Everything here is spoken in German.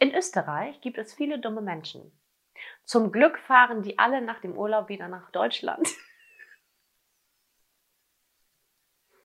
In Österreich gibt es viele dumme Menschen. Zum Glück fahren die alle nach dem Urlaub wieder nach Deutschland.